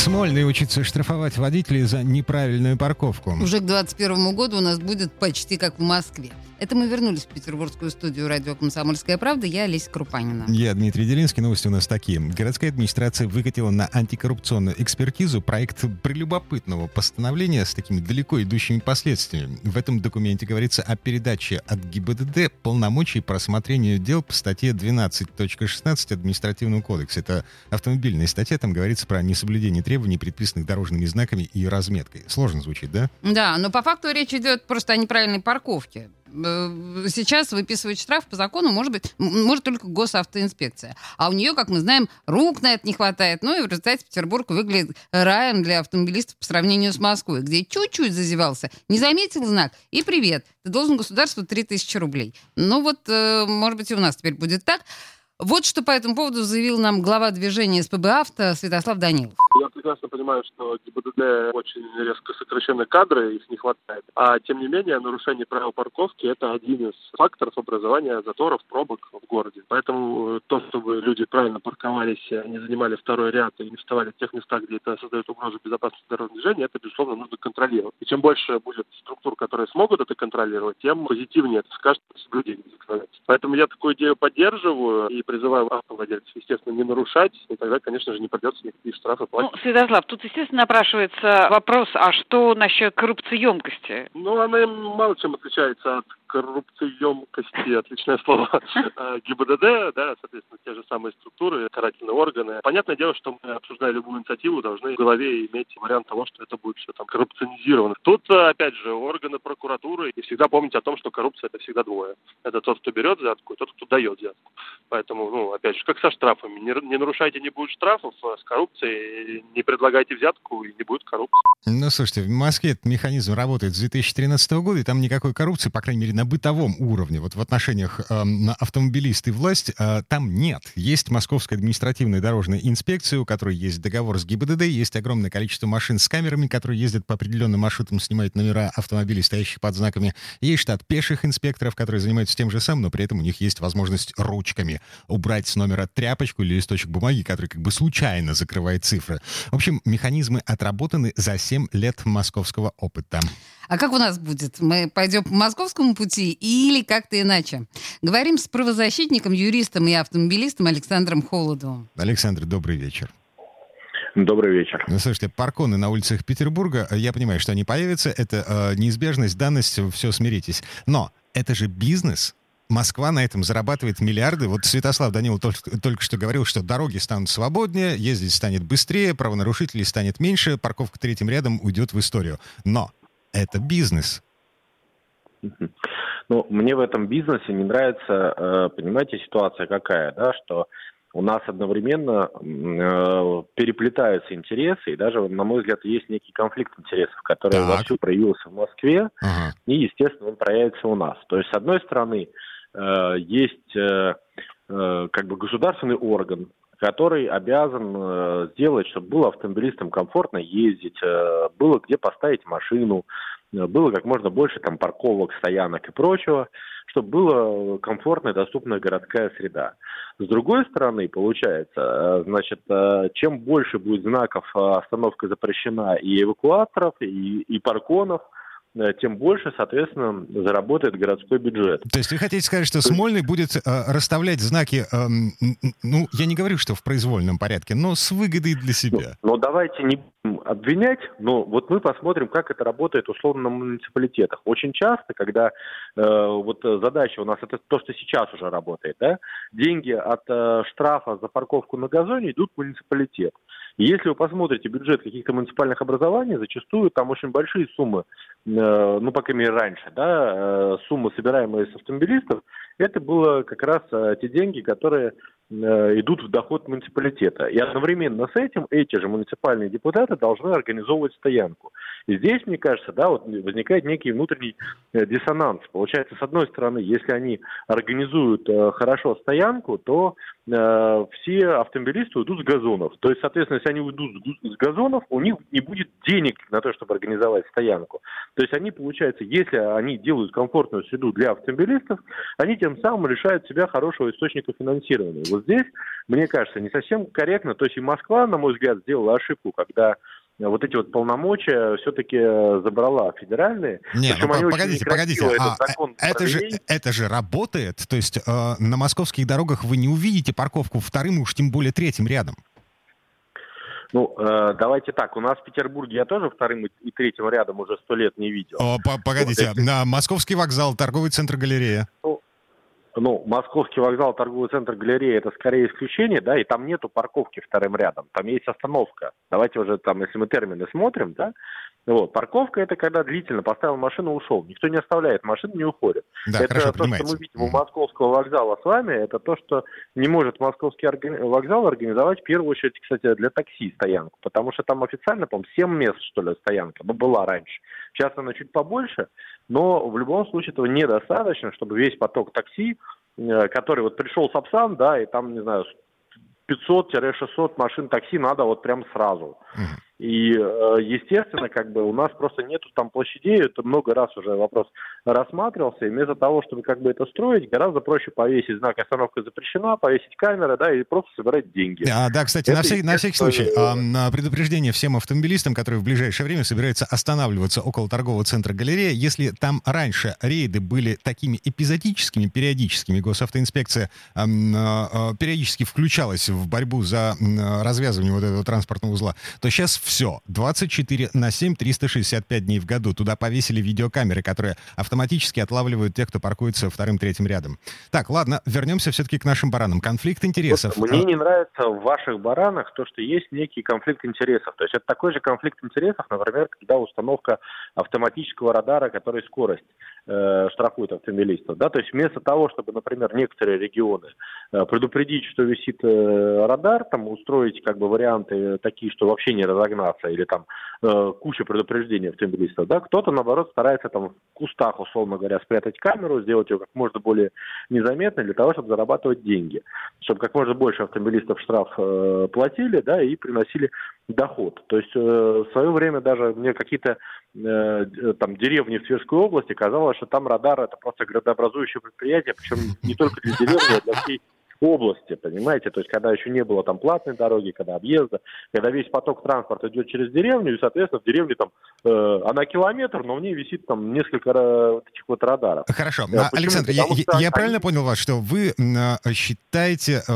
Смольный учится штрафовать водителей за неправильную парковку. Уже к 2021 году у нас будет почти как в Москве. Это мы вернулись в петербургскую студию радио «Комсомольская правда». Я Олеся Крупанина. Я Дмитрий Делинский. Новости у нас такие. Городская администрация выкатила на антикоррупционную экспертизу проект прелюбопытного постановления с такими далеко идущими последствиями. В этом документе говорится о передаче от ГИБДД полномочий по рассмотрению дел по статье 12.16 Административного кодекса. Это автомобильная статья, там говорится про несоблюдение требований, предписанных дорожными знаками и разметкой. Сложно звучит, да? Да, но по факту речь идет просто о неправильной парковке. Э, сейчас выписывать штраф по закону может быть может только госавтоинспекция. А у нее, как мы знаем, рук на это не хватает. Ну и в результате Петербург выглядит раем для автомобилистов по сравнению с Москвой, где чуть-чуть зазевался, не заметил знак, и привет, ты должен государству 3000 рублей. Ну вот, э, может быть, и у нас теперь будет так. Вот что по этому поводу заявил нам глава движения СПБ «Авто» Святослав Данилов. Я прекрасно понимаю, что ГИБДД очень резко сокращены кадры, их не хватает. А тем не менее, нарушение правил парковки – это один из факторов образования заторов, пробок в городе. Поэтому э, то, чтобы люди правильно парковались, э, не занимали второй ряд и не вставали в тех местах, где это создает угрозу безопасности дорожного движения, это, безусловно, нужно контролировать. И чем больше будет структур, которые смогут это контролировать, тем позитивнее это скажет соблюдение законодательства. Поэтому я такую идею поддерживаю и призываю автовладельцев, естественно, не нарушать, и тогда, конечно же, не придется никакие штрафы платить. Ну, Святослав, тут, естественно, напрашивается вопрос, а что насчет коррупциемкости? Ну, она мало чем отличается от коррупциемкости, отличное слово, а, ГИБДД, да, соответственно, те же самые структуры, карательные органы. Понятное дело, что мы, обсуждая любую инициативу, должны в голове иметь вариант того, что это будет все там коррупционизировано. Тут, опять же, органы прокуратуры, и всегда помнить о том, что коррупция это всегда двое. Это тот, кто берет взятку, и тот, кто дает взятку. Поэтому, ну, опять же, как со штрафами. Не, не нарушайте, не будет штрафов, а с коррупцией не предлагайте взятку, и не будет коррупции. Ну, слушайте, в Москве этот механизм работает с 2013 года, и там никакой коррупции, по крайней мере, на бытовом уровне, вот в отношениях э, автомобилист и власть, э, там нет. Есть Московская административная дорожная инспекция, у которой есть договор с ГИБДД, есть огромное количество машин с камерами, которые ездят по определенным маршрутам, снимают номера автомобилей, стоящих под знаками. Есть штат пеших инспекторов, которые занимаются тем же самым, но при этом у них есть возможность ручками убрать с номера тряпочку или листочек бумаги, который как бы случайно закрывает цифры. В общем, механизмы отработаны за 7 лет московского опыта. А как у нас будет? Мы пойдем по московскому пути или как-то иначе? Говорим с правозащитником, юристом и автомобилистом Александром Холодовым. Александр, добрый вечер. Добрый вечер. Ну, слушайте, парконы на улицах Петербурга, я понимаю, что они появятся, это э, неизбежность, данность, все, смиритесь. Но это же бизнес, Москва на этом зарабатывает миллиарды. Вот Святослав Данилов только, только что говорил, что дороги станут свободнее, ездить станет быстрее, правонарушителей станет меньше, парковка третьим рядом уйдет в историю. Но это бизнес. Ну, мне в этом бизнесе не нравится, э, понимаете, ситуация какая, да, что у нас одновременно э, переплетаются интересы, и даже, на мой взгляд, есть некий конфликт интересов, который так. вовсю проявился в Москве, ага. и, естественно, он проявится у нас. То есть, с одной стороны, Э, есть э, э, как бы государственный орган, который обязан сделать, чтобы было автомобилистам комфортно ездить, было где поставить машину, было как можно больше там парковок, стоянок и прочего, чтобы была комфортная, доступная городская среда. С другой стороны, получается, значит, чем больше будет знаков остановка запрещена и эвакуаторов, и, и парконов – Э, тем больше, соответственно, заработает городской бюджет. То есть вы хотите сказать, что Смольный будет э, расставлять знаки, э, ну, я не говорю, что в произвольном порядке, но с выгодой для себя? Ну, но давайте не обвинять, но вот мы посмотрим, как это работает условно на муниципалитетах. Очень часто, когда э, вот задача у нас, это то, что сейчас уже работает, да, деньги от э, штрафа за парковку на газоне идут в муниципалитет. И если вы посмотрите бюджет каких-то муниципальных образований, зачастую там очень большие суммы, э, ну, по крайней мере, раньше, да, э, суммы, собираемые с автомобилистов, это было как раз э, те деньги, которые идут в доход муниципалитета. И одновременно с этим эти же муниципальные депутаты должны организовывать стоянку. И здесь, мне кажется, да, вот возникает некий внутренний э, диссонанс. Получается, с одной стороны, если они организуют э, хорошо стоянку, то э, все автомобилисты уйдут с газонов. То есть, соответственно, если они уйдут с газонов, у них не будет денег на то, чтобы организовать стоянку. То есть они, получается, если они делают комфортную среду для автомобилистов, они тем самым лишают себя хорошего источника финансирования. Вот здесь, мне кажется, не совсем корректно. То есть и Москва, на мой взгляд, сделала ошибку, когда вот эти вот полномочия все-таки забрала федеральные. Нет, ну, погодите, погодите, а, это, же, это же работает? То есть э, на московских дорогах вы не увидите парковку вторым, уж тем более третьим рядом? Ну, э, давайте так, у нас в Петербурге я тоже вторым и третьим рядом уже сто лет не видел. О, погодите, вот, на Московский вокзал, торговый центр галерея. Ну, ну, Московский вокзал, торговый центр, галерея, это скорее исключение, да, и там нету парковки вторым рядом, там есть остановка. Давайте уже там, если мы термины смотрим, да, вот, парковка это когда длительно поставил машину, ушел. Никто не оставляет машину, не уходит. Да, это хорошо, то, что мы видим у московского вокзала с вами, это то, что не может московский вокзал организовать в первую очередь, кстати, для такси стоянку, потому что там официально, по-моему, 7 мест, что ли, стоянка, ну, была раньше. Сейчас она чуть побольше, но в любом случае этого недостаточно, чтобы весь поток такси, э, который вот пришел Сапсан, да, и там, не знаю, 500-600 машин такси надо вот прям сразу. Uh-huh. И, э, естественно, как бы у нас просто нету там площадей, это много раз уже вопрос рассматривался, и вместо того, чтобы как бы это строить, гораздо проще повесить знак «Остановка запрещена», повесить камеры, да, и просто собирать деньги. А, да, кстати, это на, всякий, на всякий случай, а, на предупреждение всем автомобилистам, которые в ближайшее время собираются останавливаться около торгового центра галерея, если там раньше рейды были такими эпизодическими, периодическими, госавтоинспекция а, а, периодически включалась в борьбу за развязывание вот этого транспортного узла, то сейчас все. 24 на 7, 365 дней в году. Туда повесили видеокамеры, которые автоматически отлавливают тех, кто паркуется вторым-третьим рядом. Так, ладно, вернемся все-таки к нашим баранам. Конфликт интересов. Вот мне не нравится в ваших баранах то, что есть некий конфликт интересов. То есть это такой же конфликт интересов, например, когда установка автоматического радара, который скорость э, штрафует автомобилистов. Да? То есть вместо того, чтобы, например, некоторые регионы э, предупредить, что висит э, радар, там устроить как бы варианты такие, что вообще не разогнаться, или там э, куча предупреждений автомобилистов, да, кто-то, наоборот, старается там в кустах, условно говоря, спрятать камеру, сделать ее как можно более незаметной для того, чтобы зарабатывать деньги, чтобы как можно больше автомобилистов штраф э, платили, да, и приносили доход. То есть э, в свое время даже мне какие-то э, там деревни в Тверской области казалось, что там радар это просто градообразующее предприятие, причем не только для деревни, а для всей области, понимаете, то есть когда еще не было там платной дороги, когда объезда, когда весь поток транспорта идет через деревню, и, соответственно, в деревне там, э, она километр, но в ней висит там несколько вот этих вот радаров. Хорошо. Э, Александр, я, я, я правильно понял вас, что вы э, считаете э,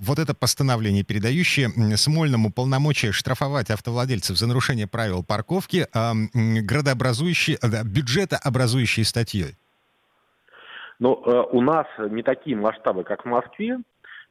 вот это постановление, передающее Смольному полномочия штрафовать автовладельцев за нарушение правил парковки, э, градообразующей, э, бюджетообразующей статьей? Но э, у нас не такие масштабы, как в Москве.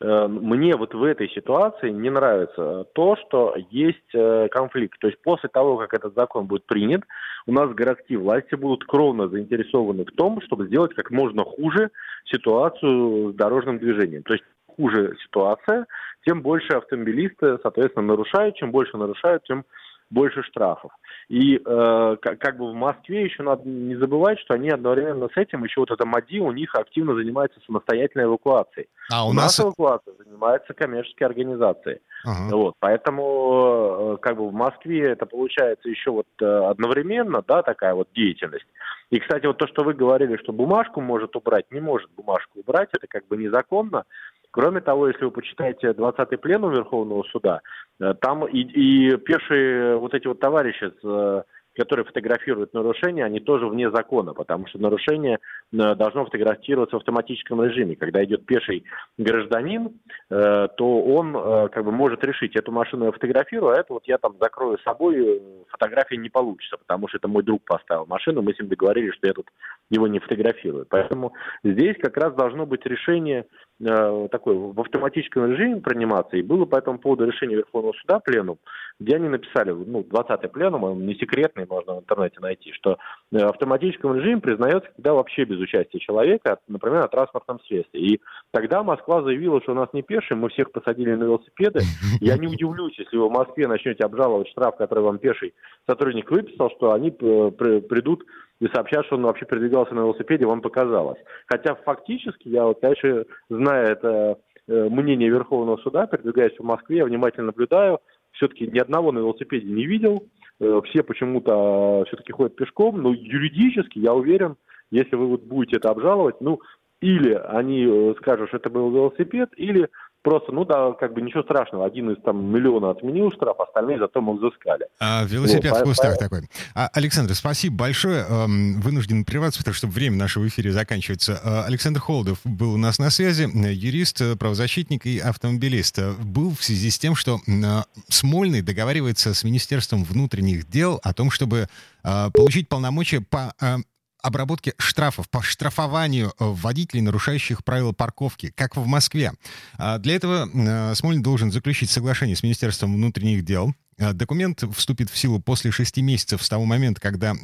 Э, мне вот в этой ситуации не нравится то, что есть э, конфликт. То есть после того, как этот закон будет принят, у нас городские власти будут кровно заинтересованы в том, чтобы сделать как можно хуже ситуацию с дорожным движением. То есть хуже ситуация, тем больше автомобилисты, соответственно, нарушают. Чем больше нарушают, тем больше штрафов. И э, как, как бы в Москве еще надо не забывать, что они одновременно с этим еще вот это МАДИ у них активно занимается самостоятельной эвакуацией. А у, у нас эвакуация занимается коммерческие организации. Ага. Вот, поэтому э, как бы в Москве это получается еще вот э, одновременно, да, такая вот деятельность. И, кстати, вот то, что вы говорили, что бумажку может убрать, не может бумажку убрать, это как бы незаконно. Кроме того, если вы почитаете 20-й пленум Верховного суда, э, там и, и пешие вот эти вот товарищи, э, которые фотографируют нарушения, они тоже вне закона, потому что нарушение э, должно фотографироваться в автоматическом режиме. Когда идет пеший гражданин, то он как бы может решить, эту машину я фотографирую, а эту вот я там закрою собой, фотографии не получится, потому что это мой друг поставил машину, мы с ним договорились, что я тут его не фотографирую. Поэтому здесь как раз должно быть решение такой в автоматическом режиме приниматься, и было по этому поводу решение Верховного суда пленум, где они написали, ну, 20-й пленум, он не секретный, можно в интернете найти, что э, автоматическом режиме признается, когда вообще без участия человека, например, на транспортном средстве. И тогда Москва заявила, что у нас не пешие, мы всех посадили на велосипеды. Я не удивлюсь, если вы в Москве начнете обжаловать штраф, который вам пеший сотрудник выписал, что они э, придут и сообщат, что он вообще передвигался на велосипеде, вам показалось. Хотя фактически, я вот, конечно, зная это э, мнение Верховного суда, передвигаясь в Москве, я внимательно наблюдаю, все-таки ни одного на велосипеде не видел, э, все почему-то все-таки ходят пешком, но юридически, я уверен, если вы вот будете это обжаловать, ну, или они э, скажут, что это был велосипед, или Просто, ну да, как бы ничего страшного. Один из там миллиона отменил штраф, остальные зато мы взыскали. А, велосипед вот, в кустах по... такой. А, Александр, спасибо большое. Эм, вынужден прерваться, потому что время нашего эфира заканчивается. А, Александр Холодов был у нас на связи, юрист, правозащитник и автомобилист. Был в связи с тем, что Смольный договаривается с Министерством внутренних дел о том, чтобы получить полномочия по обработки штрафов, по штрафованию э, водителей, нарушающих правила парковки, как в Москве. А для этого э, Смольный должен заключить соглашение с Министерством внутренних дел, Э, документ вступит в силу после шести месяцев с того момента, когда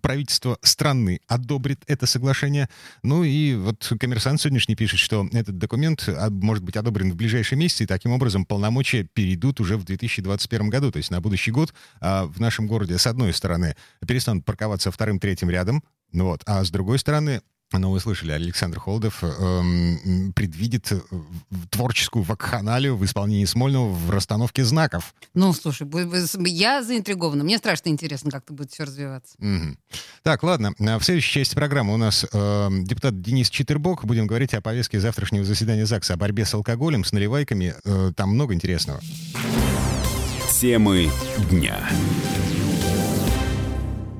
правительство страны одобрит это соглашение. Ну и вот коммерсант сегодняшний пишет, что этот документ а, может быть одобрен в ближайшие месяцы, и таким образом полномочия перейдут уже в 2021 году. То есть на будущий год а, в нашем городе, с одной стороны, перестанут парковаться вторым-третьим рядом, вот, а с другой стороны, но вы слышали, Александр Холодов эм, предвидит э, творческую вакханалию в исполнении Смольного в расстановке знаков. Ну, слушай, я заинтригована. Мне страшно интересно, как это будет все развиваться. Угу. Так, ладно. В следующей части программы у нас э, депутат Денис Читербок. Будем говорить о повестке завтрашнего заседания ЗАГСа, о борьбе с алкоголем, с наливайками. Э, там много интересного. Темы дня.